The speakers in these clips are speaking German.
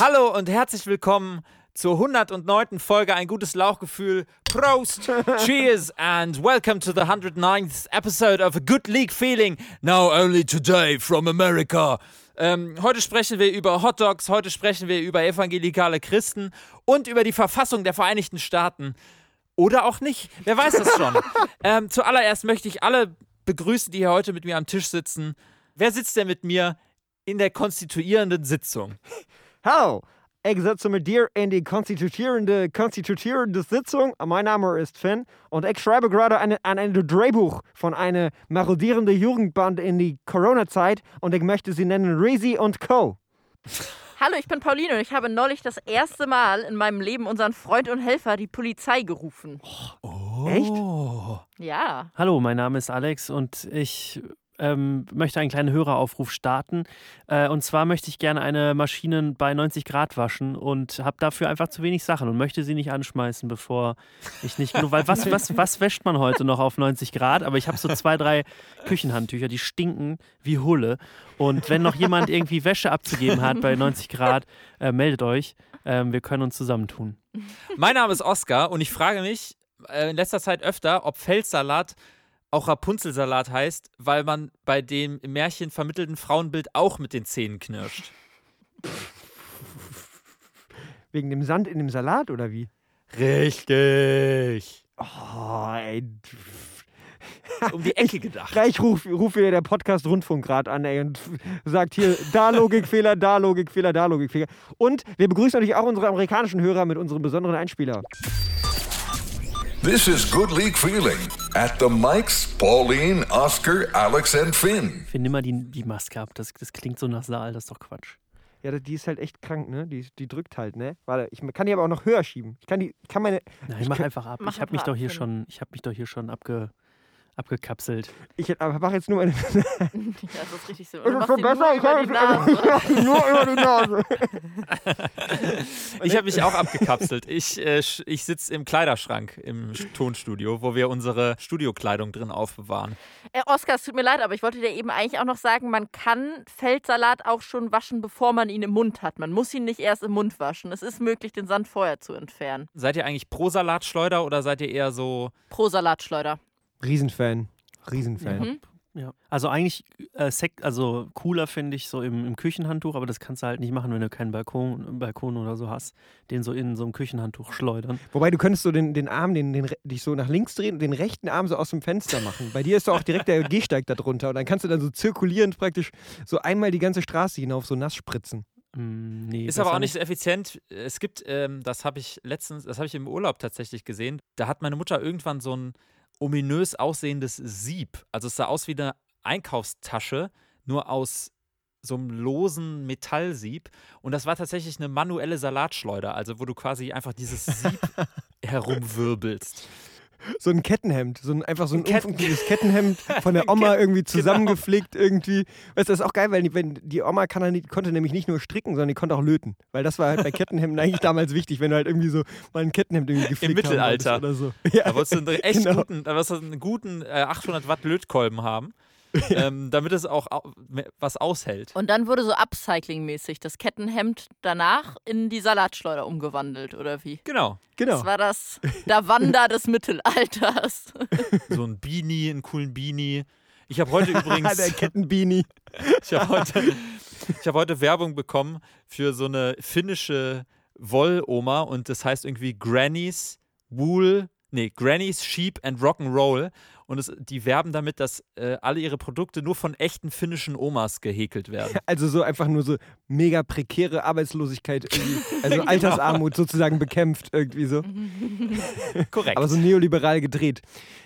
Hallo und herzlich willkommen zur 109. Folge Ein gutes Lauchgefühl. Prost, cheers and welcome to the 109th episode of A Good League Feeling. Now only today from America. Ähm, heute sprechen wir über Hot Dogs, heute sprechen wir über evangelikale Christen und über die Verfassung der Vereinigten Staaten. Oder auch nicht, wer weiß das schon. ähm, zuallererst möchte ich alle begrüßen, die hier heute mit mir am Tisch sitzen. Wer sitzt denn mit mir in der konstituierenden Sitzung? Hallo, ich sitze mit dir in die konstituierende, konstituierende Sitzung. Mein Name ist Finn und ich schreibe gerade eine, an ein Drehbuch von einer marodierenden Jugendband in die Corona-Zeit und ich möchte sie nennen Reezy und Co. Hallo, ich bin Pauline und ich habe neulich das erste Mal in meinem Leben unseren Freund und Helfer, die Polizei, gerufen. Oh. Echt? Ja. Hallo, mein Name ist Alex und ich ähm, möchte einen kleinen Höreraufruf starten. Äh, und zwar möchte ich gerne eine Maschine bei 90 Grad waschen und habe dafür einfach zu wenig Sachen und möchte sie nicht anschmeißen, bevor ich nicht genug. Weil was, was, was wäscht man heute noch auf 90 Grad? Aber ich habe so zwei, drei Küchenhandtücher, die stinken wie Hulle. Und wenn noch jemand irgendwie Wäsche abzugeben hat bei 90 Grad, äh, meldet euch. Ähm, wir können uns zusammentun. Mein Name ist Oskar und ich frage mich äh, in letzter Zeit öfter, ob Feldsalat auch Rapunzelsalat heißt, weil man bei dem im Märchen vermittelten Frauenbild auch mit den Zähnen knirscht. Wegen dem Sand in dem Salat oder wie? Richtig. Oh, ey. Um die Ecke gedacht. Gleich ruft ruf wieder der Podcast Rundfunk gerade an ey, und sagt hier, da Logikfehler, da Logikfehler, da Logikfehler. Und wir begrüßen natürlich auch unsere amerikanischen Hörer mit unserem besonderen Einspieler. This is Good League Feeling at the mics, Pauline, Oscar, Alex, and Finn. Ich finde immer die, die Maske ab. Das, das klingt so nasal, das ist doch Quatsch. Ja, die ist halt echt krank, ne? Die, die drückt halt, ne? Warte, ich kann die aber auch noch höher schieben. Ich kann die, kann meine. Nein, ich mach kann- einfach ab. Mach ich habe mich doch hier schon, ich habe mich doch hier schon abge, abgekapselt. Ich mache jetzt nur meine. Ja, das ist richtig so. Ist Du es machst schon ihn besser? nur Ich über die hab- Nase. nur über die Nase. Ich habe mich auch abgekapselt. Ich, äh, ich sitze im Kleiderschrank im Tonstudio, wo wir unsere Studiokleidung drin aufbewahren. Äh, Oskar, es tut mir leid, aber ich wollte dir eben eigentlich auch noch sagen, man kann Feldsalat auch schon waschen, bevor man ihn im Mund hat. Man muss ihn nicht erst im Mund waschen. Es ist möglich, den Sand vorher zu entfernen. Seid ihr eigentlich pro Salatschleuder oder seid ihr eher so. Pro Salatschleuder. Riesenfan. Riesenfan. Mhm. Ja. Also eigentlich äh, sek also cooler finde ich so im, im Küchenhandtuch, aber das kannst du halt nicht machen, wenn du keinen Balkon, Balkon oder so hast. Den so in so ein Küchenhandtuch schleudern. Wobei du könntest so den, den Arm, den, den, dich so nach links drehen und den rechten Arm so aus dem Fenster machen. Bei dir ist doch auch direkt der Gehsteig da drunter und dann kannst du dann so zirkulierend praktisch so einmal die ganze Straße hinauf so nass spritzen. Mm, nee, Ist aber auch nicht so effizient. Es gibt, ähm, das habe ich letztens, das habe ich im Urlaub tatsächlich gesehen. Da hat meine Mutter irgendwann so ein ominös aussehendes Sieb. Also es sah aus wie eine Einkaufstasche, nur aus so einem losen Metallsieb. Und das war tatsächlich eine manuelle Salatschleuder, also wo du quasi einfach dieses Sieb herumwirbelst. So ein Kettenhemd, so ein, einfach so ein Ein Ketten- Kettenhemd von der Oma irgendwie zusammengeflickt irgendwie. Weißt du, das ist auch geil, weil die, wenn, die Oma kann, nicht- konnte nämlich nicht nur stricken, sondern die konnte auch löten. Weil das war halt bei Kettenhemden eigentlich damals wichtig, wenn du halt irgendwie so mal ein Kettenhemd irgendwie geflickt haben Mittelalter. oder so. Ja, Da wolltest du einen echt Genau. guten, da wolltest du einen guten äh, 800 Watt Lötkolben haben, ähm, damit es auch au was aushält. Und dann wurde so Upcycling-mäßig das Kettenhemd danach in die Salatschleuder umgewandelt, oder wie? Genau. genau. Das war das Davanda des Mittelalters. So ein Beanie, einen coolen Beanie. Ich habe heute übrigens. der Kettenbeanie. Ich habe heute, ich hab heute Werbung bekommen für so eine finnische Wolloma und das heißt irgendwie Granny's Wool, nee, Granny's Sheep and Rock'n'Roll. Und es, die werben damit, dass äh, alle ihre Produkte nur von echten finnischen Omas gehäkelt werden. Also so einfach nur so mega prekäre Arbeitslosigkeit, irgendwie, also Genau. Altersarmut sozusagen bekämpft irgendwie so. Korrekt. Aber so neoliberal gedreht.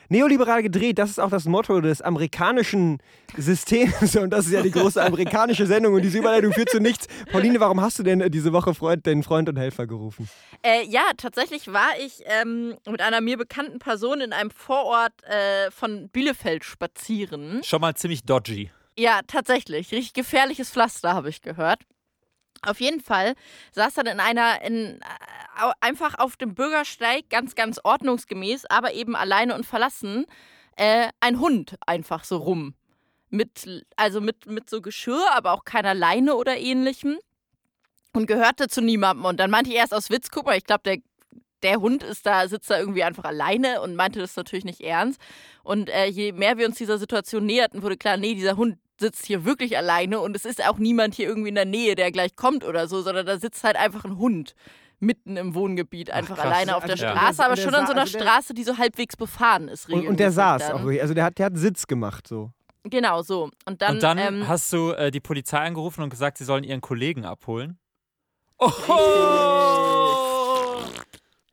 Neoliberal gedreht, das ist auch das Motto des amerikanischen Systems und das ist ja die große amerikanische Sendung und diese Überleitung führt zu nichts. Pauline, warum hast du denn diese Woche Freund, deinen Freund und Helfer gerufen? Äh, ja, tatsächlich war ich ähm, mit einer mir bekannten Person in einem Vorort äh, von Bielefeld spazieren. Schon mal ziemlich dodgy. Ja, tatsächlich. Richtig gefährliches Pflaster, habe ich gehört. Auf jeden Fall saß dann in einer, in, äh, einfach auf dem Bürgersteig, ganz, ganz ordnungsgemäß, aber eben alleine und verlassen, äh, ein Hund einfach so rum. Mit, also mit, mit so Geschirr, aber auch keiner Leine oder ähnlichem. und gehörte zu niemandem. Und dann meinte ich erst aus Witz, guck mal, ich glaube, der, der Hund ist da, sitzt da irgendwie einfach alleine und meinte das natürlich nicht ernst. Und äh, je mehr wir uns dieser Situation näherten, wurde klar, nee, dieser Hund sitzt hier wirklich alleine und es ist auch niemand hier irgendwie in der Nähe, der gleich kommt oder so, sondern da sitzt halt einfach ein Hund mitten im Wohngebiet, einfach krass. alleine auf der Also der- Straße, aber der schon an so einer also Straße, die so halbwegs befahren ist. Und, und der saß dann. auch wirklich. Also der hat, der hat Sitz gemacht so. Genau, so. Und dann, und dann ähm, hast du äh, die Polizei angerufen und gesagt, sie sollen ihren Kollegen abholen. Oh!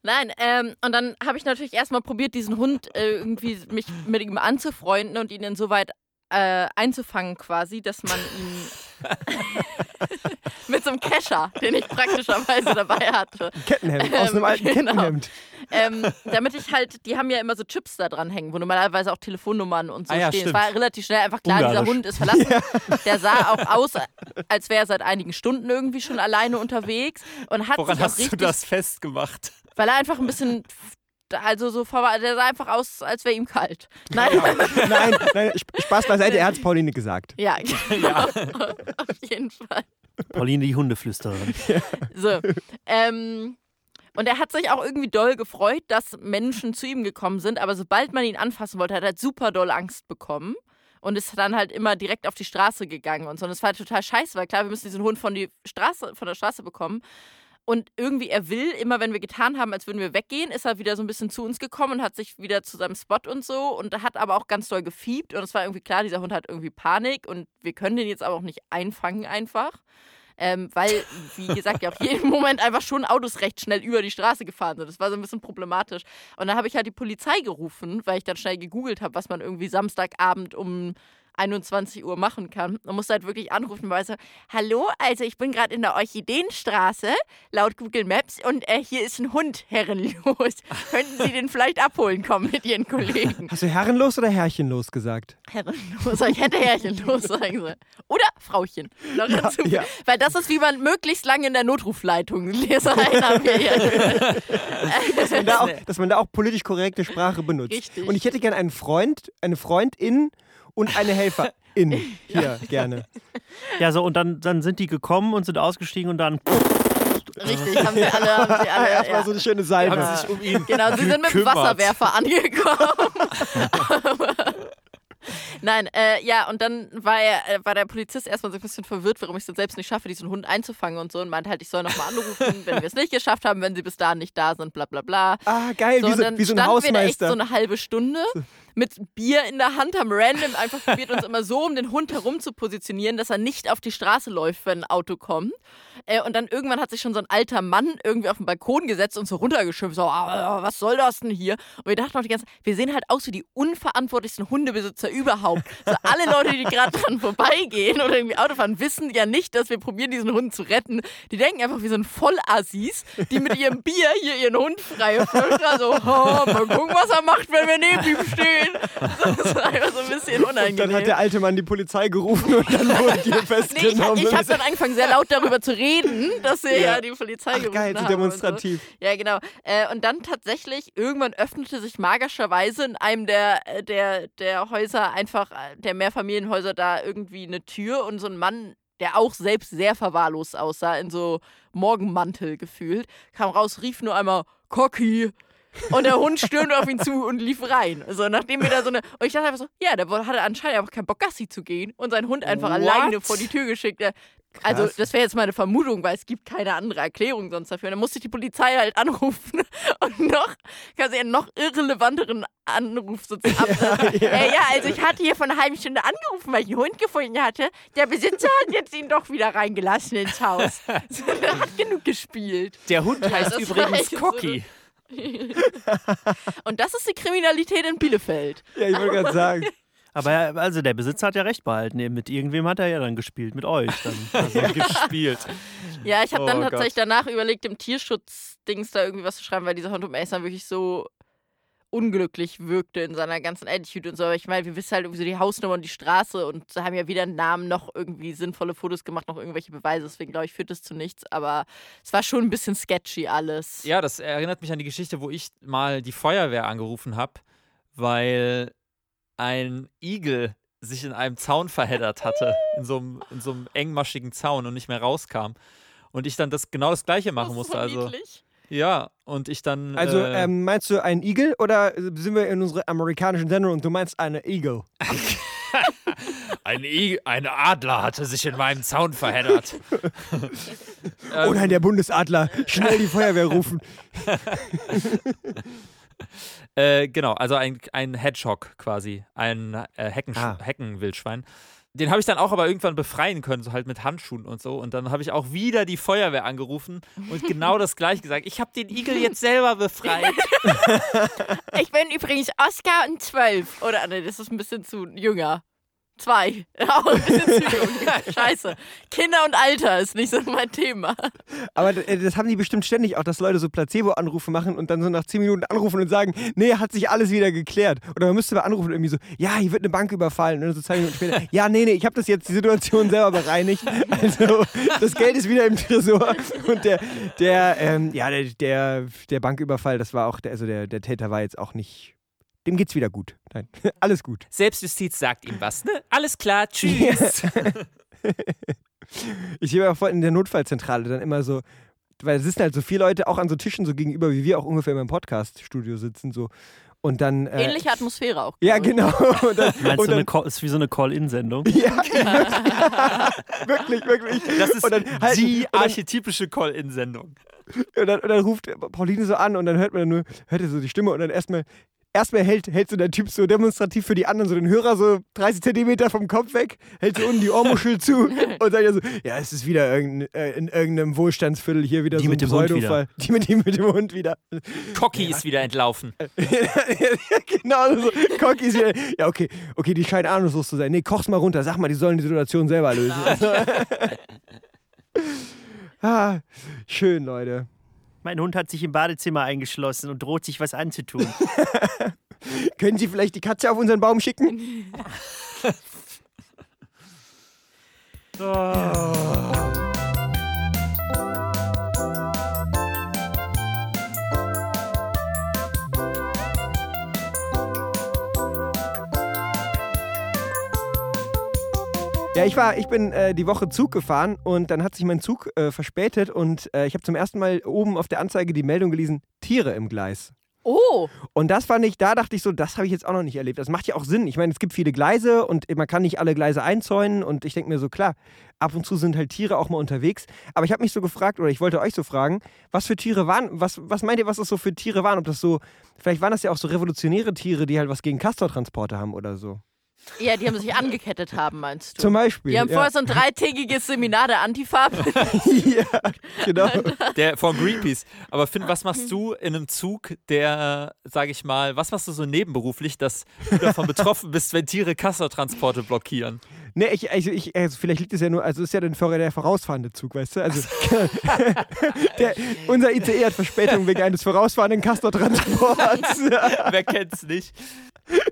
Nein, ähm, und dann habe ich natürlich erstmal probiert, diesen Hund äh, irgendwie mich mit ihm anzufreunden und ihn insoweit äh, einzufangen quasi, dass man ihn mit so einem Kescher, den ich praktischerweise dabei hatte, Kettenhemd, aus einem Ähm, alten genau. Kettenhemd. ähm, damit ich halt, die haben ja immer so Chips da dran hängen, wo normalerweise auch Telefonnummern und so Ah ja, stehen. Es stimmt. war relativ schnell einfach klar, Ungarisch. dieser Hund ist verlassen. Der sah auch aus, als wäre er seit einigen Stunden irgendwie schon alleine unterwegs und hat Woran hast du richtig das festgemacht? Weil er einfach ein bisschen, also so, der sah einfach aus, als wäre ihm kalt. Nein, Nein, nein, Sp- Spaß beiseite, er hat es Pauline gesagt. ja, genau. auf jeden Fall. Pauline, die Hundeflüstererin. So, ähm, und er hat sich auch irgendwie doll gefreut, dass Menschen zu ihm gekommen sind, aber sobald man ihn anfassen wollte, hat er halt super doll Angst bekommen. Und ist dann halt immer direkt auf die Straße gegangen und so. Und es war total scheiße, weil klar, wir müssen diesen Hund von, die Straße, von der Straße bekommen. Und irgendwie, er will, immer wenn wir getan haben, als würden wir weggehen, ist er wieder so ein bisschen zu uns gekommen und hat sich wieder zu seinem Spot und so. Und hat aber auch ganz doll gefiebt. Und es war irgendwie klar, dieser Hund hat irgendwie Panik. Und wir können den jetzt aber auch nicht einfangen einfach. Ähm, weil, wie gesagt, ja auch jeden Moment einfach schon Autos recht schnell über die Straße gefahren sind. Das war so ein bisschen problematisch. Und dann habe ich halt die Polizei gerufen, weil ich dann schnell gegoogelt habe, was man irgendwie Samstagabend um 21 Uhr machen kann. Und musste halt wirklich anrufen, weil so, hallo, also ich bin gerade in der Orchideenstraße, laut Google Maps, und äh, hier ist ein Hund herrenlos. Könnten Sie den vielleicht abholen kommen mit Ihren Kollegen? Hast du herrenlos oder herrchenlos gesagt? Herrenlos, ich hätte Herrchenlos sagen sollen. Oder Frauchen. Dazu. ja. Weil das ist, wie man möglichst lange in der Notrufleitung ja. Dass man, da auch, dass man da auch politisch korrekte Sprache benutzt. Richtig. Und ich hätte gerne einen Freund, eine Freundin und eine Helferin hier gerne. Ja, so, und dann, dann sind die gekommen und sind ausgestiegen und dann. Richtig, haben sie alle. Haben sie alle Erstmal ja. so eine schöne Salbe. Haben sich um ihn Genau, sie sind mit dem. Wasserwerfer angekommen. Nein, äh, ja, und dann war, er, äh, war der Polizist erstmal so ein bisschen verwirrt, warum ich es dann selbst nicht schaffe, diesen Hund einzufangen und so. Und meinte halt, ich soll nochmal anrufen, wenn wir es nicht geschafft haben, wenn sie bis dahin nicht da sind, bla bla bla. Ah, geil, So, wie so, wie so ein standen wir da echt Hausmeister. so eine halbe Stunde mit Bier in der Hand, haben random einfach probiert, uns immer so um den Hund herum zu positionieren, dass er nicht auf die Straße läuft, wenn ein Auto kommt. Äh, und dann irgendwann hat sich schon so ein alter Mann irgendwie auf den Balkon gesetzt und so runtergeschimpft, so, ah, was soll das denn hier? Und wir dachten auch die ganze Zeit, wir sehen halt aus wie die unverantwortlichsten Hundebesitzer überhaupt. So alle Leute, die gerade dran vorbeigehen oder irgendwie Auto fahren, wissen ja nicht, dass wir probieren, diesen Hund zu retten. Die denken einfach, wir sind Vollassis, die mit ihrem Bier hier ihren Hund frei Völker so, oh, mal gucken, was er macht, wenn wir neben ihm stehen. Das ist einfach so ein bisschen Und dann unangenehm. hat der alte Mann die Polizei gerufen und dann wurde die Nee, ich, festgenommen. ich habe dann angefangen, sehr laut darüber zu reden, dass wir ja, Ja. die Polizei Ach, gerufen geil, so haben. demonstrativ. Und so. Ja, genau. Äh, und dann tatsächlich, irgendwann öffnete sich magischerweise in einem der, äh, der, der Häuser einfach, äh, der Mehrfamilienhäuser, da irgendwie eine Tür und so ein Mann, der auch selbst sehr verwahrlost aussah, in so Morgenmantel gefühlt, kam raus, rief nur einmal, Cocky. Und der Hund stürmte auf ihn zu und lief rein. So, nachdem wir da so eine. Und ich dachte einfach so, ja, der hatte anscheinend einfach keinen Bock, Gassi zu gehen und seinen Hund einfach What? alleine vor die Tür geschickt. Also, Krass. das wäre jetzt meine Vermutung, weil es gibt keine andere Erklärung sonst dafür. Und dann musste ich die Polizei halt anrufen und noch, quasi einen noch irrelevanteren Anruf sozusagen absetzen. ja. Äh, ja, also ich hatte hier vor einer halben Stunde angerufen, weil ich einen Hund gefunden hatte. Der Besitzer hat jetzt ihn doch wieder reingelassen ins Haus. So, der hat genug gespielt. Der Hund heißt war übrigens echt so Cocky. Und das ist die Kriminalität in Bielefeld. Ja, ich wollte gerade sagen. Aber ja, also der Besitzer hat ja recht behalten. Mit irgendwem hat er ja dann gespielt, mit euch. Dann. Also, gespielt. Ja, ich habe dann Oh tatsächlich Gott. danach überlegt, dem Tierschutzdings da irgendwie was zu schreiben, weil dieser Hund um zu sein wirklich so unglücklich wirkte in seiner ganzen Attitude und so. Aber ich meine, wir wissen halt irgendwie so die Hausnummer und die Straße und haben ja weder einen Namen noch irgendwie sinnvolle Fotos gemacht, noch irgendwelche Beweise. Deswegen glaube ich, führt das zu nichts. Aber es war schon ein bisschen sketchy alles. Ja, das erinnert mich an die Geschichte, wo ich mal die Feuerwehr angerufen habe, weil ein Igel sich in einem Zaun verheddert hatte, in so einem, in so einem engmaschigen Zaun und nicht mehr rauskam. und ich dann das genau das gleiche machen Das musste. so Also niedlich. Ja, und ich dann. Also, äh, ähm, meinst du einen Igel oder sind wir in unserer amerikanischen Sendung und du meinst eine Eagle? ein, I ein Adler hatte sich in meinem Zaun verheddert. Oh nein, der Bundesadler. Schnell die Feuerwehr rufen. Äh, genau, also ein, ein Hedgehog quasi, ein äh, Hecken, Ah. Heckenwildschwein. Den habe ich dann auch aber irgendwann befreien können, so halt mit Handschuhen und so. Und dann habe ich auch wieder die Feuerwehr angerufen und genau das gleiche gesagt. Ich habe den Igel jetzt selber befreit. Ich bin übrigens Oscar und zwölf. Oder nee, das ist ein bisschen zu jünger. Zwei. Auch ein bisschen zu jung. Scheiße. Kinder und Alter ist nicht so mein Thema. Aber äh, das haben die bestimmt ständig auch, dass Leute so Placebo-Anrufe machen und dann so nach 10 Minuten anrufen und sagen, nee, hat sich alles wieder geklärt. Oder man müsste mal anrufen irgendwie so, ja, hier wird eine Bank überfallen. Und dann so zwei Minuten später, ja, nee, nee, ich habe das jetzt die Situation selber bereinigt. Also das Geld ist wieder im Tresor. Und der, der, ähm, ja, der, der, der Banküberfall, das war auch, der, also der, der Täter war jetzt auch nicht, dem geht's wieder gut. Nein, alles gut. Selbstjustiz sagt ihm was, ne? Alles klar, tschüss. Ich sehe auch vorhin in der Notfallzentrale dann immer so, weil es sitzen halt so viele Leute auch an so Tischen so gegenüber, wie wir auch ungefähr im Podcast-Studio sitzen so. Und dann. Äh, Ähnliche Atmosphäre auch. Ja, genau. Und dann, Meinst und du, dann, eine Call, ist wie so eine Call-In-Sendung? ja, wirklich, wirklich. Das ist und dann halten- die und dann, archetypische Call-In-Sendung. und, dann, und dann ruft Pauline so an und dann hört man dann nur, hört er so die Stimme und dann erstmal. Erstmal hält, hält so der Typ so demonstrativ für die anderen so den Hörer so 30 Zentimeter vom Kopf weg, hält so unten die Ohrmuschel zu und sagt ja so, ja, es ist wieder irgendein, äh, in irgendeinem Wohlstandsviertel hier wieder Die so ein mit dem Hund Pseudofall. Die mit, die mit dem Hund wieder. Cocky ist wieder entlaufen. genau, so. Cocky ist wieder. Ja, okay, okay, die scheinen ahnungslos zu sein. Nee, koch's mal runter, sag mal, die sollen die Situation selber lösen. ah, schön, Leute. Mein Hund hat sich im Badezimmer eingeschlossen und droht sich was anzutun. Können Sie vielleicht die Katze auf unseren Baum schicken? Ja, ich war, ich bin äh, die Woche Zug gefahren und dann hat sich mein Zug äh, verspätet und äh, ich habe zum ersten Mal oben auf der Anzeige die Meldung gelesen, Tiere im Gleis. Oh, Und das fand ich, da dachte ich so, das habe ich jetzt auch noch nicht erlebt. Das macht ja auch Sinn. Ich meine, es gibt viele Gleise und man kann nicht alle Gleise einzäunen und ich denke mir so, klar, ab und zu sind halt Tiere auch mal unterwegs. Aber ich habe mich so gefragt, oder ich wollte euch so fragen, was für Tiere waren, was, was meint ihr, was das so für Tiere waren? Ob das so, vielleicht waren das ja auch so revolutionäre Tiere, die halt was gegen Castortransporte haben oder so. Ja, die haben sich angekettet haben, meinst du? Zum Beispiel. Die haben ja. vorher so ein dreitägiges Seminar der Antifa. ja, genau. Der von Greenpeace. Aber Finn, was machst du in einem Zug, der, sage ich mal, was machst du so nebenberuflich, dass du davon betroffen bist, wenn Tiere Kassertransporte blockieren? Nee, ich, also ich, also vielleicht liegt es ja nur, also es ist ja der, Vor- der vorausfahrende Zug, weißt du? Also der, unser ICE hat Verspätung wegen eines vorausfahrenden Castortransports. Wer kennt's nicht?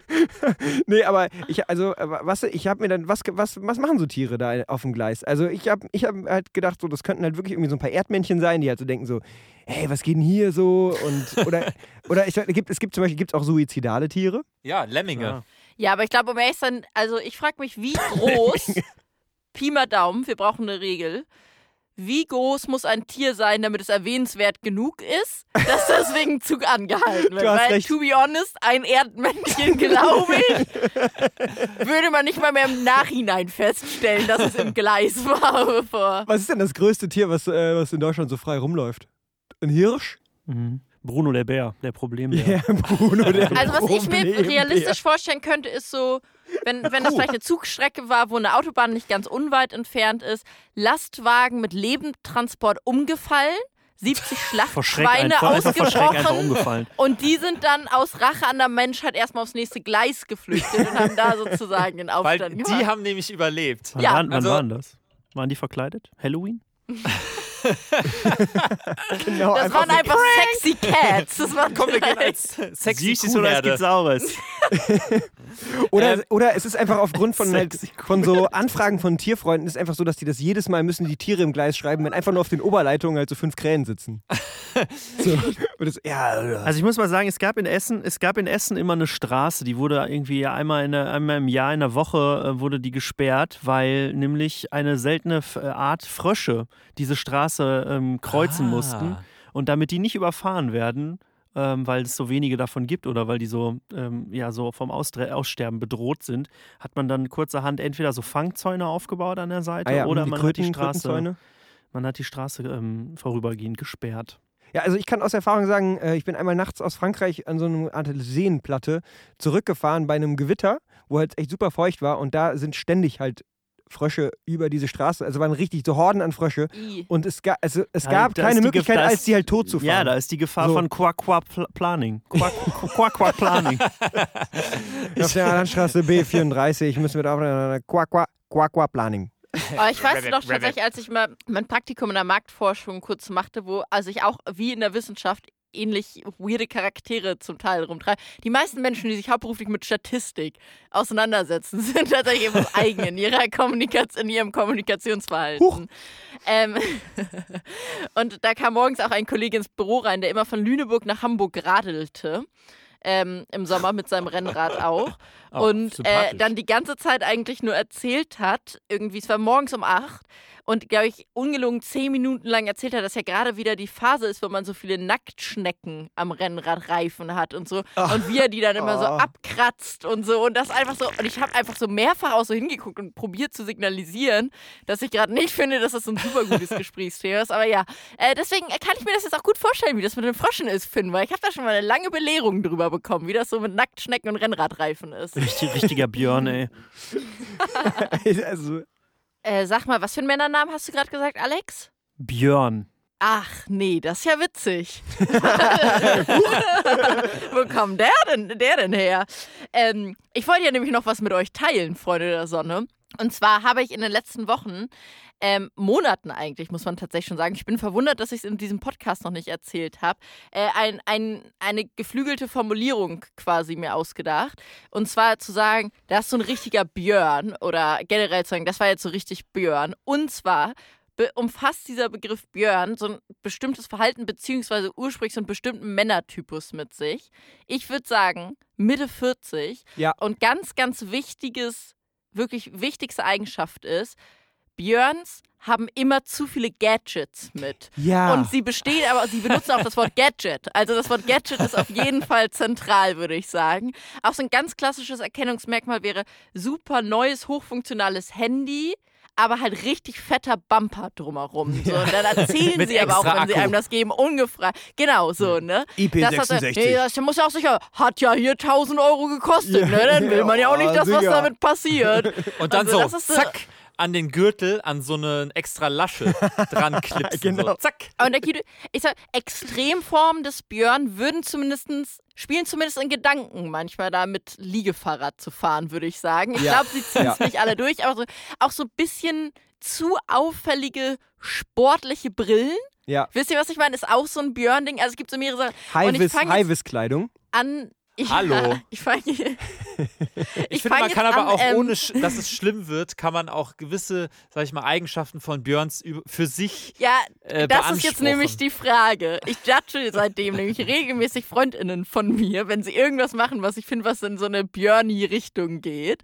nee, aber ich, also, äh, was, ich habe mir dann, was, was, was machen so Tiere da auf dem Gleis? Also ich habe ich hab halt gedacht, so, das könnten halt wirklich irgendwie so ein paar Erdmännchen sein, die halt so denken so, hey, was geht denn hier so? Und, oder, oder ich, es gibt, es gibt zum Beispiel gibt's auch suizidale Tiere. Ja, Lemminge. Ja. Ja, aber ich glaube, um ehrlich zu sein, also ich frage mich, wie groß, Pi mal Daumen, wir brauchen eine Regel, wie groß muss ein Tier sein, damit es erwähnenswert genug ist, dass deswegen Zug angehalten wird? Weil, recht. to be honest, ein Erdmännchen, glaube ich, würde man nicht mal mehr im Nachhinein feststellen, dass es im Gleis war, bevor. Was ist denn das größte Tier, was, äh, was in Deutschland so frei rumläuft? Ein Hirsch? Mhm. Bruno der Bär, der Problembär. Ja, Bruno, der Also was ich mir realistisch vorstellen könnte, ist so, wenn, wenn das vielleicht eine Zugstrecke war, wo eine Autobahn nicht ganz unweit entfernt ist, Lastwagen mit Lebendtransport umgefallen, 70 Vor Schreck Schlachtschweine ausgebrochen umgefallen. und die sind dann aus Rache an der Menschheit erstmal aufs nächste Gleis geflüchtet und haben da sozusagen den Weil Aufstand die gemacht. haben nämlich überlebt. Wann, Ja, waren, wann also- waren das? Waren die verkleidet? Halloween? genau, Das einfach waren einfach sexy Cats. Das waren Komm, wir gehen als sexy Süßes oder es gibt Saures? Oder, Ähm, oder es ist einfach aufgrund von, halt, von so Anfragen von Tierfreunden ist einfach so, dass die das jedes Mal müssen die Tiere im Gleis schreiben, wenn einfach nur auf den Oberleitungen halt so fünf Krähen sitzen. so. Das, ja, Also ich muss mal sagen, es gab in Essen, es gab in Essen immer eine Straße, die wurde irgendwie einmal, in der, einmal im Jahr, in der Woche äh, wurde die gesperrt, weil nämlich eine seltene äh, Art Frösche diese Straße ähm, kreuzen Ah. mussten. Und damit die nicht überfahren werden, ähm, weil es so wenige davon gibt oder weil die so, ähm, ja, so vom Ausdre Aussterben bedroht sind, hat man dann kurzerhand entweder so Fangzäune aufgebaut an der Seite ah ja, oder man, hat die Kröten- Straße, man hat die Straße ähm, vorübergehend gesperrt. Ja, also ich kann aus Erfahrung sagen, äh, ich bin einmal nachts aus Frankreich an so einer Art Seenplatte zurückgefahren bei einem Gewitter, wo halt echt super feucht war und da sind ständig halt Frösche über diese Straße, also waren richtig so Horden an Frösche I. und es, ga, also es Ja, gab keine Möglichkeit, Gef- als die halt tot zu fahren. Ja, da ist die Gefahr So. von Quack-Quack-Planning. Quack-Quack-Planning. Auf der Landstraße B34 müssen wir da auf Quaqua, Quaqua Planning. Aber ich weiß noch tatsächlich, als ich mal mein Praktikum in der Marktforschung kurz machte, wo also ich auch wie in der Wissenschaft ähnlich weirde Charaktere zum Teil rumtreibe. Die meisten Menschen, die sich hauptberuflich mit Statistik auseinandersetzen, sind tatsächlich etwas eigen in, ihrer Kommunikation, in ihrem Kommunikationsverhalten. Ähm, und da kam morgens auch ein Kollege ins Büro rein, der immer von Lüneburg nach Hamburg radelte. Ähm, Im Sommer mit seinem Rennrad auch. Oh, und äh, dann die ganze Zeit eigentlich nur erzählt hat, irgendwie, es war morgens um acht und, glaube ich, ungelogen zehn Minuten lang erzählt hat, dass ja gerade wieder die Phase ist, wo man so viele Nacktschnecken am Rennradreifen hat und so. Und wie er die dann immer so Oh. abkratzt und so. Und das einfach so. Und ich habe einfach so mehrfach auch so hingeguckt und probiert zu signalisieren, dass ich gerade nicht finde, dass das so ein super gutes Gesprächsthema ist. Aber ja, äh, deswegen kann ich mir das jetzt auch gut vorstellen, wie das mit den Fröschen ist, Finn, weil ich habe da schon mal eine lange Belehrung drüber bekommen, wie das so mit Nacktschnecken und Rennradreifen ist. Richtig, richtiger Björn, ey. also, Äh, sag mal, was für einen Männernamen hast du gerade gesagt, Alex? Björn. Ach nee, das ist ja witzig. Wo kommt der denn, der denn her? Ähm, ich wollte ja nämlich noch was mit euch teilen, Freunde der Sonne. Und zwar habe ich in den letzten Wochen, ähm, Monaten eigentlich, muss man tatsächlich schon sagen, ich bin verwundert, dass ich es in diesem Podcast noch nicht erzählt habe, äh, ein, ein, eine geflügelte Formulierung quasi mir ausgedacht. Und zwar zu sagen, das ist so ein richtiger Björn oder generell zu sagen, das war jetzt so richtig Björn. Und zwar umfasst dieser Begriff Björn so ein bestimmtes Verhalten beziehungsweise ursprünglich so einen bestimmten Männertypus mit sich. Ich würde sagen, Mitte 40 Ja. und ganz, ganz wichtiges, wirklich wichtigste Eigenschaft ist, Björns haben immer zu viele Gadgets mit. ja. Und sie bestehen, aber sie benutzen auch das Wort Gadget. Also das Wort Gadget ist auf jeden Fall zentral, würde ich sagen. Auch so ein ganz klassisches Erkennungsmerkmal wäre super neues, hochfunktionales Handy. Aber halt richtig fetter Bumper drumherum. So, und dann erzählen sie aber auch, wenn sie Akku. einem das geben, ungefragt. Genau, so, ne? Das, hat, IP66. nee, das muss ja auch sicher, hat ja hier 1000 Euro gekostet, Ja. ne? Dann will man ja auch nicht, dass was damit passiert. Und dann Also, das so, ist so- zack, an den Gürtel, an so eine extra Lasche dran klipsen. Genau. so, zack. Und der Guido, ich sag, Extremformen des Björn würden zumindest, spielen zumindest in Gedanken manchmal da mit Liegefahrrad zu fahren, würde ich sagen. Ich Ja. glaube, sie ziehen es Ja. nicht alle durch, aber so, auch so ein bisschen zu auffällige sportliche Brillen. ja. Wisst ihr, was ich meine? Ist auch so ein Björn-Ding. Also es gibt so mehrere Sachen. Und ich High-Vis- fange jetzt High-Vis-Kleidung. an. Ich, Hallo. Ich fange. Ich, Ich finde, man kann aber an, auch, ähm, ohne, dass es schlimm wird, kann man auch gewisse, sag ich mal, Eigenschaften von Björns für sich Ja, äh, das ist jetzt nämlich die Frage. Ich judge seitdem nämlich regelmäßig FreundInnen von mir, wenn sie irgendwas machen, was ich finde, was in so eine Björni-Richtung geht.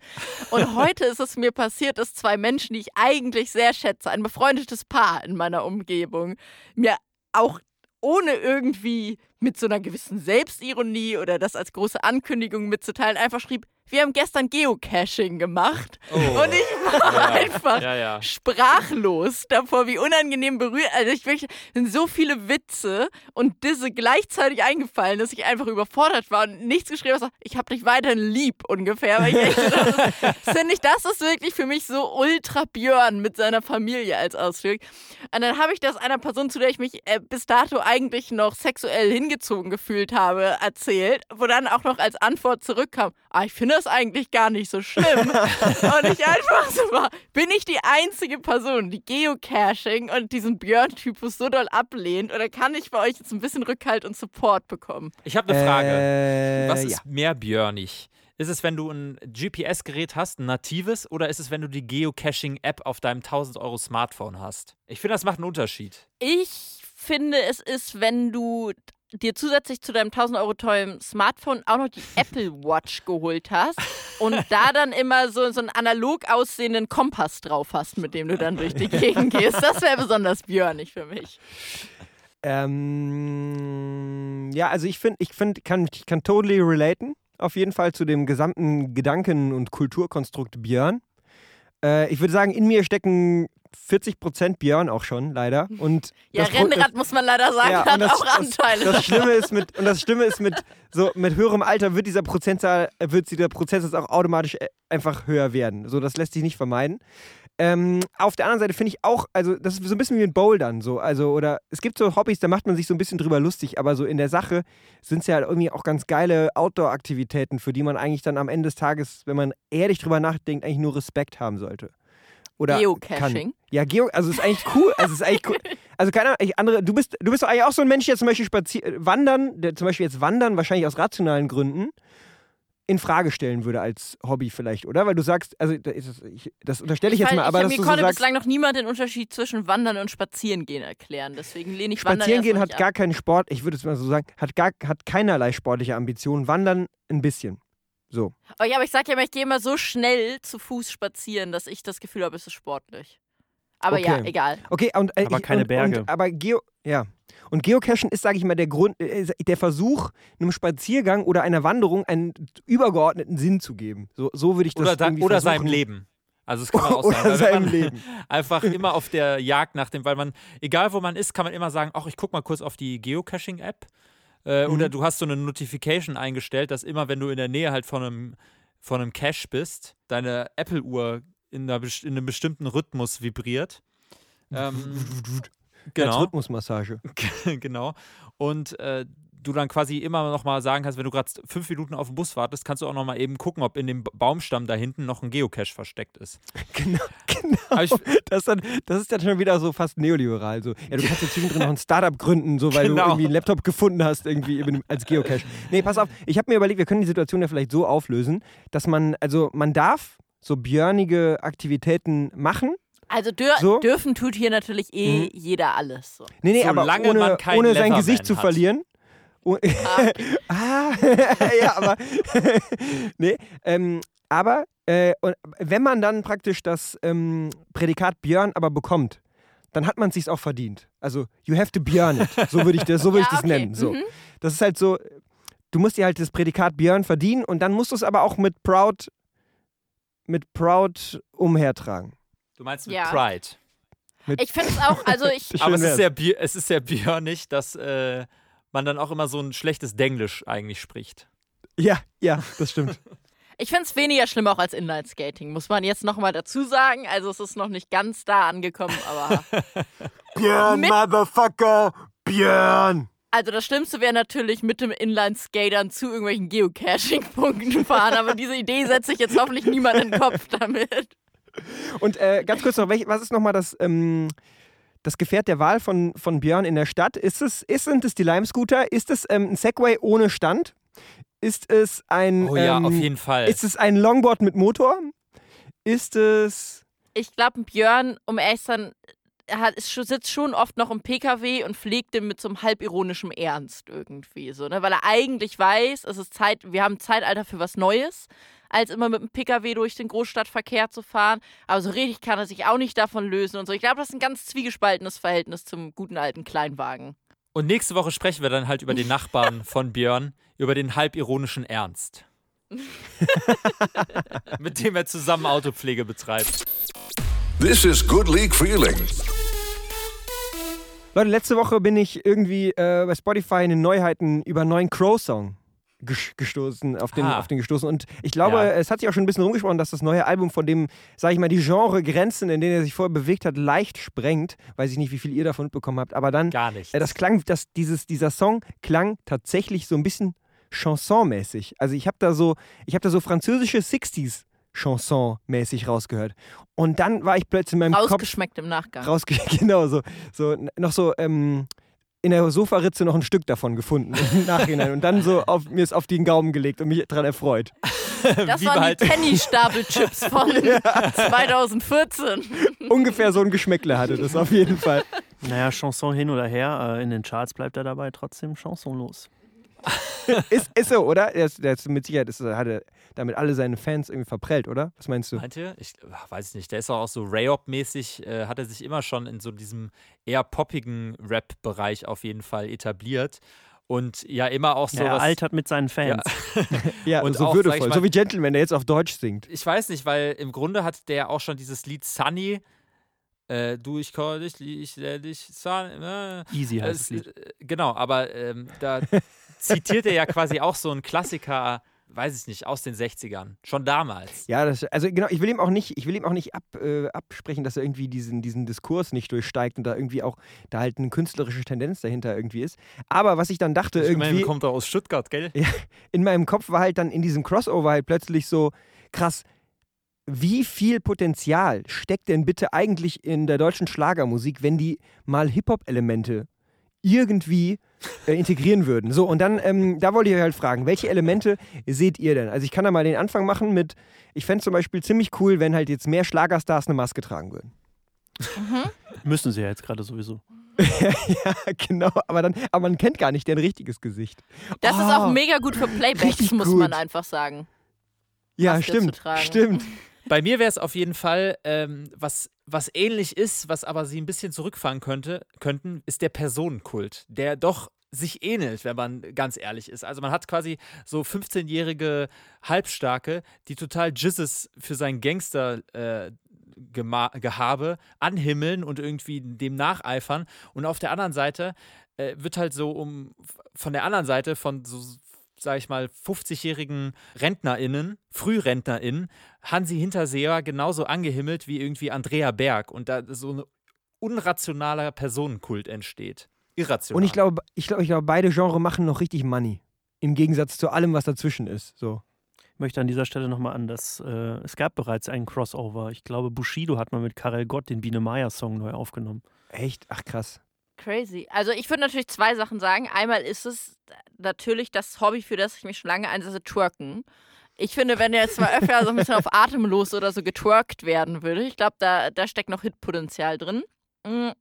Und heute ist es mir passiert, dass zwei Menschen, die ich eigentlich sehr schätze, ein befreundetes Paar in meiner Umgebung, mir auch ohne irgendwie mit so einer gewissen Selbstironie oder das als große Ankündigung mitzuteilen, einfach schrieb, wir haben gestern Geocaching gemacht. Oh. Und ich war Ja. einfach Ja, ja. sprachlos davor, wie unangenehm berührt. Also ich wirklich, sind so viele Witze und Disse gleichzeitig eingefallen, dass ich einfach überfordert war und nichts geschrieben habe. Ich habe dich weiterhin lieb ungefähr. Weil ich echt, das finde ich, das ist wirklich für mich so ultra Björn mit seiner Familie als Ausdruck. Und dann habe ich das einer Person, zu der ich mich äh, bis dato eigentlich noch sexuell hingezogen gefühlt habe, erzählt, wo dann auch noch als Antwort zurückkam, ah, ich finde das eigentlich gar nicht so schlimm. und ich einfach so war, bin ich die einzige Person, die Geocaching und diesen Björn-Typus so doll ablehnt oder kann ich bei euch jetzt ein bisschen Rückhalt und Support bekommen? Ich habe eine Frage. Äh, Was ja. ist mehr björnig? Ist es, wenn du ein GPS-Gerät hast, ein natives, oder ist es, wenn du die Geocaching-App auf deinem 1000 Euro Smartphone hast? Ich finde, das macht einen Unterschied. Ich finde, es ist, wenn du dir zusätzlich zu deinem 1000 Euro teuren Smartphone auch noch die Apple Watch geholt hast und da dann immer so, so einen analog aussehenden Kompass drauf hast, mit dem du dann durch die Gegend gehst. Das wäre besonders björnig für mich. Ähm, ja, also ich finde, ich finde, kann, ich kann totally relaten. Auf jeden Fall zu dem gesamten Gedanken- und Kulturkonstrukt Björn. Äh, ich würde sagen, in mir stecken 40% Björn auch schon, leider. Und Ja, Rennrad, muss man leider sagen, Ja, hat das- auch Anteile. Das, das Schlimme ist mit und das Schlimme ist mit so mit höherem Alter wird dieser Prozentzahl wird dieser Prozentsatz auch automatisch äh, einfach höher werden. So das lässt sich nicht vermeiden. Ähm, auf der anderen Seite finde ich auch, also das ist so ein bisschen wie ein Bouldern so, also oder es gibt so Hobbys, da macht man sich so ein bisschen drüber lustig, aber so in der Sache sind es ja halt irgendwie auch ganz geile Outdoor-Aktivitäten, für die man eigentlich dann am Ende des Tages, wenn man ehrlich drüber nachdenkt, eigentlich nur Respekt haben sollte. Oder Geocaching? Kann. Ja, Geo, also es ist eigentlich cool. Also es ist eigentlich cool. Also keine Ahnung, ich- andere, du bist, du bist doch eigentlich auch so ein Mensch, der zum Beispiel spazieren, wandern, der zum Beispiel jetzt wandern, wahrscheinlich aus rationalen Gründen, in Frage stellen würde als Hobby vielleicht, oder? Weil du sagst, also da ist es- ich, das unterstelle ich jetzt Weil mal, aber ich, dass mir du so konnte sagst, bislang noch niemand den Unterschied zwischen Wandern und Spazierengehen erklären. Deswegen lehne ich Wandern Spazieren gehen erstmal hat gar keinen Sport, ich würde es mal so sagen, hat gar hat keinerlei sportliche Ambitionen. Wandern ein bisschen. So. Oh ja, aber ich sag ja immer, ich gehe immer so schnell zu Fuß spazieren, dass ich das Gefühl habe, es ist sportlich. Aber ja, Okay. egal. Okay, und, äh, Aber ich, keine und, Berge. Und, aber Geo, ja. Und Geocachen ist, sage ich mal, der Grund, äh, der Versuch, einem Spaziergang oder einer Wanderung einen übergeordneten Sinn zu geben. So, so würde ich das Oder, da, irgendwie oder versuchen. seinem Leben. Also es kann man auch Oder sagen. weil wenn seinem man Leben. Einfach immer auf der Jagd nach dem, weil man, egal wo man ist, kann man immer sagen, ach, ich guck mal kurz auf die Geocaching-App. Äh, Mhm. Oder du hast so eine Notification eingestellt, dass immer, wenn du in der Nähe halt von einem, von einem Cache bist, deine Apple-Uhr in, einer, in einem bestimmten Rhythmus vibriert. Ähm, Als genau. Rhythmusmassage. genau. Und äh, du dann quasi immer noch mal sagen kannst, wenn du gerade fünf Minuten auf den Bus wartest, kannst du auch noch mal eben gucken, ob in dem Ba- Baumstamm da hinten noch ein Geocache versteckt ist. Genau, genau. Aber ich, Das ist, dann, das ist dann schon wieder so fast neoliberal. So. Ja, du kannst ja zwischendrin noch ein Startup gründen, so, weil Genau. du irgendwie einen Laptop gefunden hast, irgendwie eben als Geocache. Nee, pass auf, ich habe mir überlegt, wir können die Situation ja vielleicht so auflösen, dass man, also man darf so björnige Aktivitäten machen. Also dür So? dürfen tut hier natürlich eh Mhm. jeder alles. So. Nee, nee, aber Solange ohne, man keinen ohne sein Gesicht zu hat. verlieren. Ah, ah, ja, aber nee, ähm, aber äh, und wenn man dann praktisch das ähm, Prädikat Björn aber bekommt, dann hat man es sich auch verdient. Also you have to Björn it. So würde ich das, so würde Ja, ich das okay. nennen. So. Mhm. Das ist halt so, du musst dir halt das Prädikat Björn verdienen und dann musst du es aber auch mit Proud, mit Proud umhertragen. du meinst mit Ja. Pride. ich finde es auch, also ich, Aber es ist, sehr, es ist sehr björnig, dass äh, man dann auch immer so ein schlechtes Denglisch eigentlich spricht. Ja, ja, das stimmt. ich finde es weniger schlimm auch als Inline-Skating, muss man jetzt nochmal dazu sagen. Also es ist noch nicht ganz da angekommen, aber Björn, Motherfucker, Björn. Also das Schlimmste wäre natürlich mit dem Inline-Skatern zu irgendwelchen Geocaching-Punkten fahren, aber diese Idee setze ich jetzt hoffentlich niemand in den Kopf damit. Und äh, ganz kurz noch, welch, was ist nochmal das, ähm, das Gefährt der Wahl von, von Björn in der Stadt? Ist es, ist, sind es die Lime-Scooter? Ist es ähm, ein Segway ohne Stand? Ist es ein, Oh ja, ähm, auf jeden Fall. ist es ein Longboard mit Motor? Ist es... Ich glaube, Björn, um ehrlich zu sein, er hat, sitzt schon oft noch im PKW und pflegt den mit so einem halbironischem Ernst irgendwie. So, ne? Weil er eigentlich weiß, es ist Zeit, wir haben ein Zeitalter für was Neues, als immer mit dem PKW durch den Großstadtverkehr zu fahren. Aber so richtig kann er sich auch nicht davon lösen und so. Ich glaube, das ist ein ganz zwiegespaltenes Verhältnis zum guten alten Kleinwagen. Und nächste Woche sprechen wir dann halt über den Nachbarn von Björn, über den halbironischen Ernst. Mit dem er zusammen Autopflege betreibt. This is Good League Feeling. Leute, letzte Woche bin ich irgendwie äh, bei Spotify in den Neuheiten über einen neuen Crow-Song gestoßen, auf den, Ah. auf den gestoßen. Und ich glaube, Ja. es hat sich auch schon ein bisschen rumgesprochen, dass das neue Album, von dem, sage ich mal, die Genre-Grenzen, in denen er sich vorher bewegt hat, leicht sprengt. Weiß ich nicht, wie viel ihr davon mitbekommen habt, aber dann Gar nicht. äh, das klang, das, dieses, dieser Song klang tatsächlich so ein bisschen Chanson-mäßig. Also ich habe da so, ich habe da so französische 60s Chanson-mäßig rausgehört. Und dann war ich plötzlich in meinem Kopf Rausgeschmeckt im Nachgang. rausge genau so so noch so ähm, in der Sofaritze noch ein Stück davon gefunden im Nachhinein und dann so auf mir ist auf den Gaumen gelegt und mich dran erfreut. Das Wie waren halt- die Penny-Stapelchips von 2014. Ungefähr so ein Geschmäckle hatte das auf jeden Fall. Naja, Chanson hin oder her, äh, in den Charts bleibt er dabei trotzdem chancenlos. Ist, ist so, oder? Der ist, der ist mit Sicherheit ist, hat er damit alle seine Fans irgendwie verprellt, oder? Was meinst du? Meint ihr? Ich ach, weiß nicht. Der ist auch so Rayop-mäßig, äh, hat er sich immer schon in so diesem eher poppigen Rap-Bereich auf jeden Fall etabliert. Und ja, immer auch so Ja, er altert mit seinen Fans. Ja, Und so auch, würdevoll. mal- so wie Gentleman, der jetzt auf Deutsch singt. Ich weiß nicht, weil im Grunde hat der auch schon dieses Lied Sunny. Äh, du, ich call dich, ich lerne dich, Sunny. Äh, Easy heißt das es, Lied. äh, genau, aber ähm, da zitiert er ja quasi auch so einen Klassiker, weiß ich nicht, aus den 60ern. Schon damals. Ja, das, also genau, ich will ihm auch nicht, ich will ihm auch nicht ab, äh, absprechen, dass er irgendwie diesen, diesen Diskurs nicht durchsteigt und da irgendwie auch da halt eine künstlerische Tendenz dahinter irgendwie ist. Aber was ich dann dachte, Ich irgendwie. meine, kommt er aus Stuttgart, gell? in meinem Kopf war halt dann in diesem Crossover halt plötzlich so krass, wie viel Potenzial steckt denn bitte eigentlich in der deutschen Schlagermusik, wenn die mal Hip-Hop-Elemente irgendwie äh, integrieren würden? So, und dann, ähm, da wollte ich euch halt fragen, welche Elemente seht ihr denn? Also ich kann da mal den Anfang machen mit, ich fände zum Beispiel ziemlich cool, wenn halt jetzt mehr Schlagerstars eine Maske tragen würden. Müssen sie ja jetzt gerade sowieso. ja, genau, aber, dann, aber man kennt gar nicht deren richtiges Gesicht. Das ist Oh, auch mega gut für Playbacks, muss gut. man einfach sagen. Ja, Maske stimmt, stimmt. Bei mir wäre es auf jeden Fall, ähm, was, was ähnlich ist, was aber sie ein bisschen zurückfahren könnte, könnten, ist der Personenkult, der doch sich ähnelt, wenn man ganz ehrlich ist. Also man hat quasi so 15-jährige Halbstarke, die total Jizzes für sein Gangster äh, Gehabe anhimmeln und irgendwie dem nacheifern. Und auf der anderen Seite äh, wird halt so um von der anderen Seite von so, sag ich mal, 50-jährigen RentnerInnen, FrührentnerInnen, Hansi Hinterseher genauso angehimmelt wie irgendwie Andrea Berg und da so ein unrationaler Personenkult entsteht. Irrational. Und ich glaube, ich glaube, ich glaube, beide Genres machen noch richtig Money. Im Gegensatz zu allem, was dazwischen ist. So. Ich möchte an dieser Stelle nochmal an, dass äh, es gab bereits einen Crossover. Ich glaube, Bushido hat mal mit Karel Gott den Biene Meier Song neu aufgenommen. Echt? Ach krass. Crazy. Also ich würde natürlich zwei Sachen sagen. Einmal ist es natürlich das Hobby, für das ich mich schon lange einsetze, twerken. Ich finde, wenn jetzt mal öfter so ein bisschen auf atemlos oder so getwerkt werden würde, ich glaube, da, da steckt noch Hitpotenzial drin. Mm.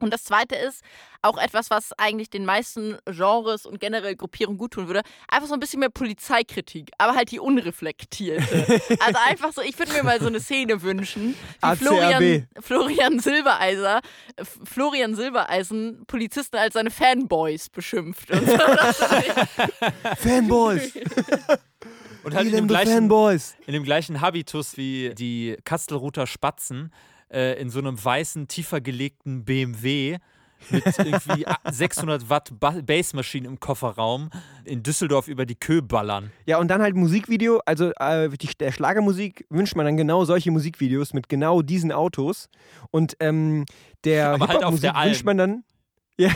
Und das zweite ist auch etwas, was eigentlich den meisten Genres und generell Gruppierungen gut tun würde. Einfach so ein bisschen mehr Polizeikritik, aber halt die unreflektierte. also einfach so, ich würde mir mal so eine Szene wünschen, wie. Florian, Florian Silbereiser, Florian Silbereisen Polizisten als seine Fanboys beschimpft. Und so. Fanboys! und halt in dem, gleichen, Fanboys! in dem gleichen Habitus wie die Kastelruther Spatzen äh, in so einem weißen, tiefer gelegten BMW mit irgendwie 600 Watt ba Bassmaschinen im Kofferraum in Düsseldorf über die Kö ballern. Ja, und dann halt Musikvideo. Also äh, die, der Schlagermusik wünscht man dann genau solche Musikvideos mit genau diesen Autos. Und ähm, der Aber halt auf der Alm. wünscht man dann. Ja,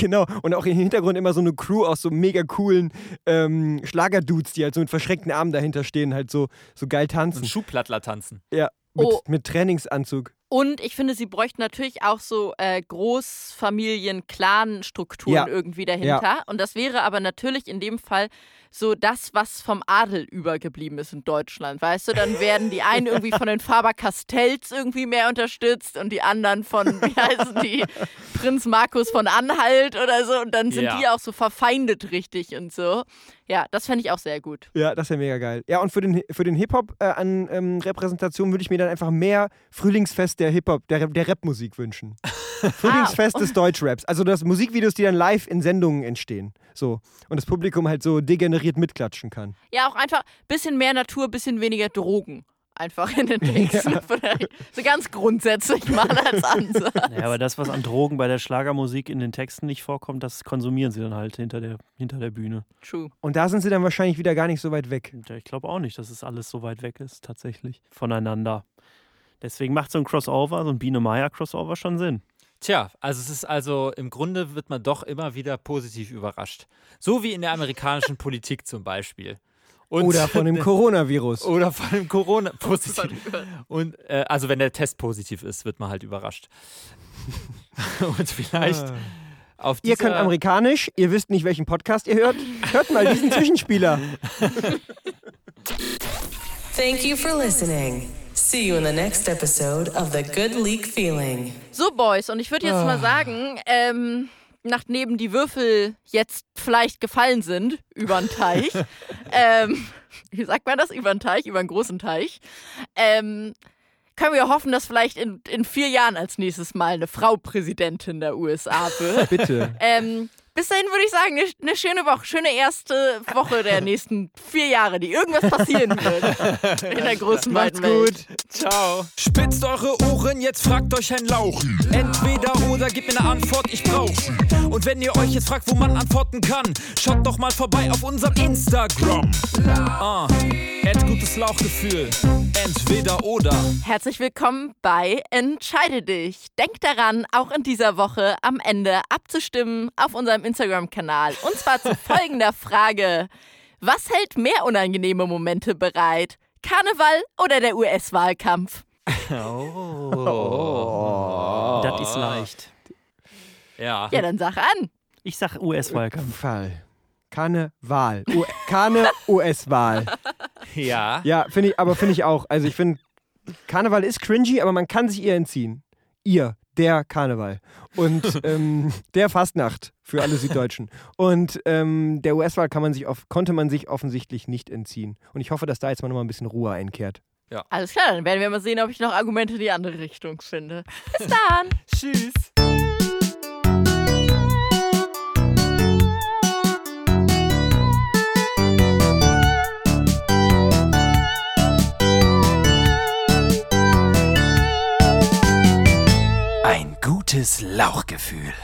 genau. Und auch im Hintergrund immer so eine Crew aus so mega coolen ähm, Schlagerdudes, die halt so mit verschränkten Armen dahinter stehen, halt so, so geil tanzen. ein Schuhplattler tanzen. Ja, mit, Oh. mit Trainingsanzug. Und ich finde, sie bräuchten natürlich auch so äh, Großfamilien-Clan-Strukturen Ja. irgendwie dahinter. Und das wäre aber natürlich in dem Fall so das, was vom Adel übergeblieben ist in Deutschland. Weißt du, dann werden die einen irgendwie von den Faber-Castells irgendwie mehr unterstützt und die anderen von, wie heißen die, Prinz Markus von Anhalt oder so. Und dann sind Ja. die auch so verfeindet richtig und so. Ja, das fände ich auch sehr gut. Ja, das wäre mega geil. Ja, und für den, für den Hip-Hop äh, an ähm, Repräsentation würde ich mir dann einfach mehr Frühlingsfest der Hip-Hop, der, der Rap-Musik wünschen. Frühlingsfest des Deutschraps. Also das Musikvideos, die dann live in Sendungen entstehen. So. Und das Publikum halt so degeneriert mitklatschen kann. Ja, auch einfach ein bisschen mehr Natur, bisschen weniger Drogen. Einfach in den Texten. Vielleicht. So ganz grundsätzlich mal als Ansatz. Ja, aber das, was an Drogen bei der Schlagermusik in den Texten nicht vorkommt, das konsumieren sie dann halt hinter der, hinter der Bühne. True. Und da sind sie dann wahrscheinlich wieder gar nicht so weit weg. Ich glaube auch nicht, dass es alles so weit weg ist, tatsächlich, voneinander. Deswegen macht so ein Crossover, so ein Biene Meier Crossover schon Sinn. Tja, also es ist also im Grunde wird man doch immer wieder positiv überrascht. So wie in der amerikanischen Politik zum Beispiel. Und Oder von dem Coronavirus. Oder von dem Corona positiv. Und äh, also wenn der Test positiv ist, wird man halt überrascht. Und vielleicht Ah. auf Ihr könnt amerikanisch, ihr wisst nicht, welchen Podcast ihr hört. Hört mal diesen Zwischenspieler. Thank you for listening. See you in the next episode of The Good Leak Feeling. So, Boys, und ich würde jetzt mal sagen, ähm, nachdem die Würfel jetzt vielleicht gefallen sind über den Teich, ähm, wie sagt man das? Über den Teich, über einen großen Teich, ähm, können wir hoffen, dass vielleicht in, in vier Jahren als nächstes Mal eine Frau Präsidentin der USA wird. Bitte. ähm, bis dahin würde ich sagen, eine, eine schöne Woche, schöne erste Woche der nächsten vier Jahre, die irgendwas passieren wird in der großen Macht's Welt. gut. Ciao. Spitzt eure Ohren, jetzt fragt euch ein Lauch. Entweder oder, gebt mir eine Antwort, ich brauch. Und wenn ihr euch jetzt fragt, wo man antworten kann, schaut doch mal vorbei auf unserem Instagram. Ah, Add gutes Lauchgefühl. Entweder oder. Herzlich willkommen bei Entscheide dich. Denk daran, auch in dieser Woche am Ende abzustimmen auf unserem Instagram-Kanal. Und zwar zu folgender Frage. Was hält mehr unangenehme Momente bereit? Karneval oder der US-Wahlkampf? Das ist leicht. Ja. Ja, dann sag an. Ich sag US-Wahlkampf. Fall. Karneval. U Karne US-Wahl. Ja. Ja, finde ich, aber finde ich auch. Also ich finde, Karneval ist cringy, aber man kann sich ihr entziehen. Ihr, der Karneval. Und ähm, der Fastnacht für alle Süddeutschen. Und ähm, der US-Wahl kann man sich auf, konnte man sich offensichtlich nicht entziehen. Und ich hoffe, dass da jetzt mal nochmal ein bisschen Ruhe einkehrt. Alles klar, dann werden wir mal sehen, ob ich noch Argumente in die andere Richtung finde. Bis dann. Tschüss. Gutes Lauchgefühl.